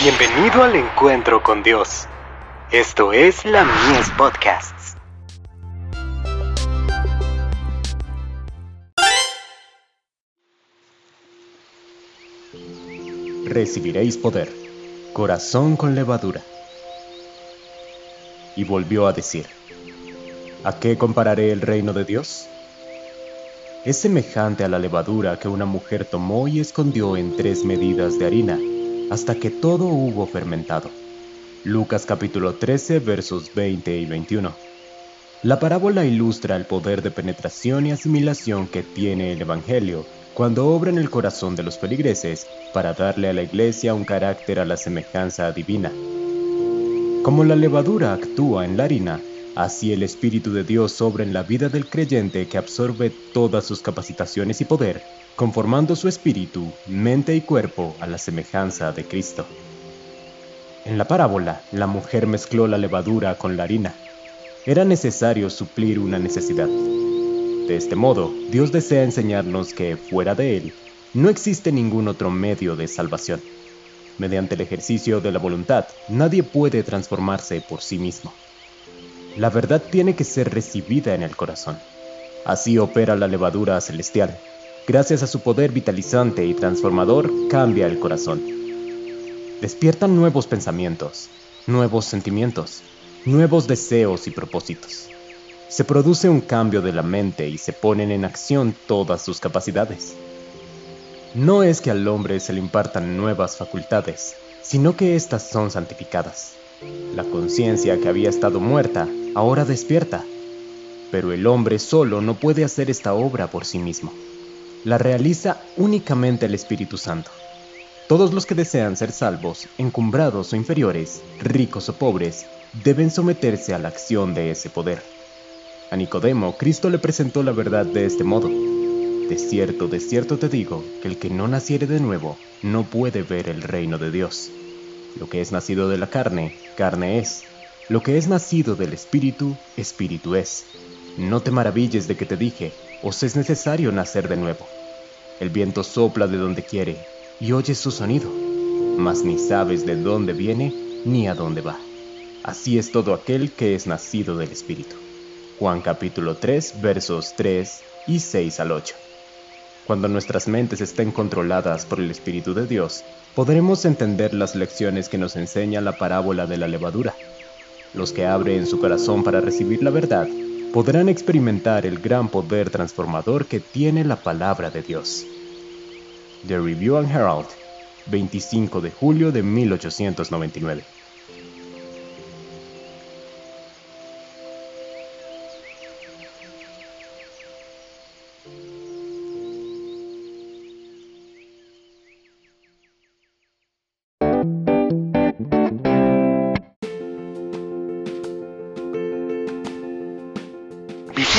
Bienvenido al encuentro con Dios. Esto es la Mies Podcasts. Recibiréis poder, corazón con levadura. Y volvió a decir, ¿a qué compararé el reino de Dios? Es semejante a la levadura que una mujer tomó y escondió en tres medidas de harina hasta que todo hubo fermentado. Lucas capítulo 13 versos 20 y 21. La parábola ilustra el poder de penetración y asimilación que tiene el Evangelio cuando obra en el corazón de los feligreses para darle a la iglesia un carácter a la semejanza divina. Como la levadura actúa en la harina, así el Espíritu de Dios obra en la vida del creyente que absorbe todas sus capacitaciones y poder conformando su espíritu, mente y cuerpo a la semejanza de Cristo. En la parábola, la mujer mezcló la levadura con la harina. Era necesario suplir una necesidad. De este modo, Dios desea enseñarnos que, fuera de Él, no existe ningún otro medio de salvación. Mediante el ejercicio de la voluntad, nadie puede transformarse por sí mismo. La verdad tiene que ser recibida en el corazón. Así opera la levadura celestial, gracias a su poder vitalizante y transformador, cambia el corazón. Despiertan nuevos pensamientos, nuevos sentimientos, nuevos deseos y propósitos. Se produce un cambio de la mente y se ponen en acción todas sus capacidades. No es que al hombre se le impartan nuevas facultades, sino que éstas son santificadas. La conciencia que había estado muerta ahora despierta, pero el hombre solo no puede hacer esta obra por sí mismo la realiza únicamente el Espíritu Santo. Todos los que desean ser salvos, encumbrados o inferiores, ricos o pobres, deben someterse a la acción de ese poder. A Nicodemo, Cristo le presentó la verdad de este modo. De cierto, de cierto te digo, que el que no naciere de nuevo, no puede ver el reino de Dios. Lo que es nacido de la carne, carne es. Lo que es nacido del Espíritu, Espíritu es. No te maravilles de que te dije, os es necesario nacer de nuevo. El viento sopla de donde quiere y oyes su sonido, mas ni sabes de dónde viene ni a dónde va. Así es todo aquel que es nacido del Espíritu. Juan capítulo 3 versos 3 y 6 al 8. Cuando nuestras mentes estén controladas por el Espíritu de Dios, podremos entender las lecciones que nos enseña la parábola de la levadura. Los que abren su corazón para recibir la verdad podrán experimentar el gran poder transformador que tiene la palabra de Dios. The Review and Herald, 25 de julio de 1899.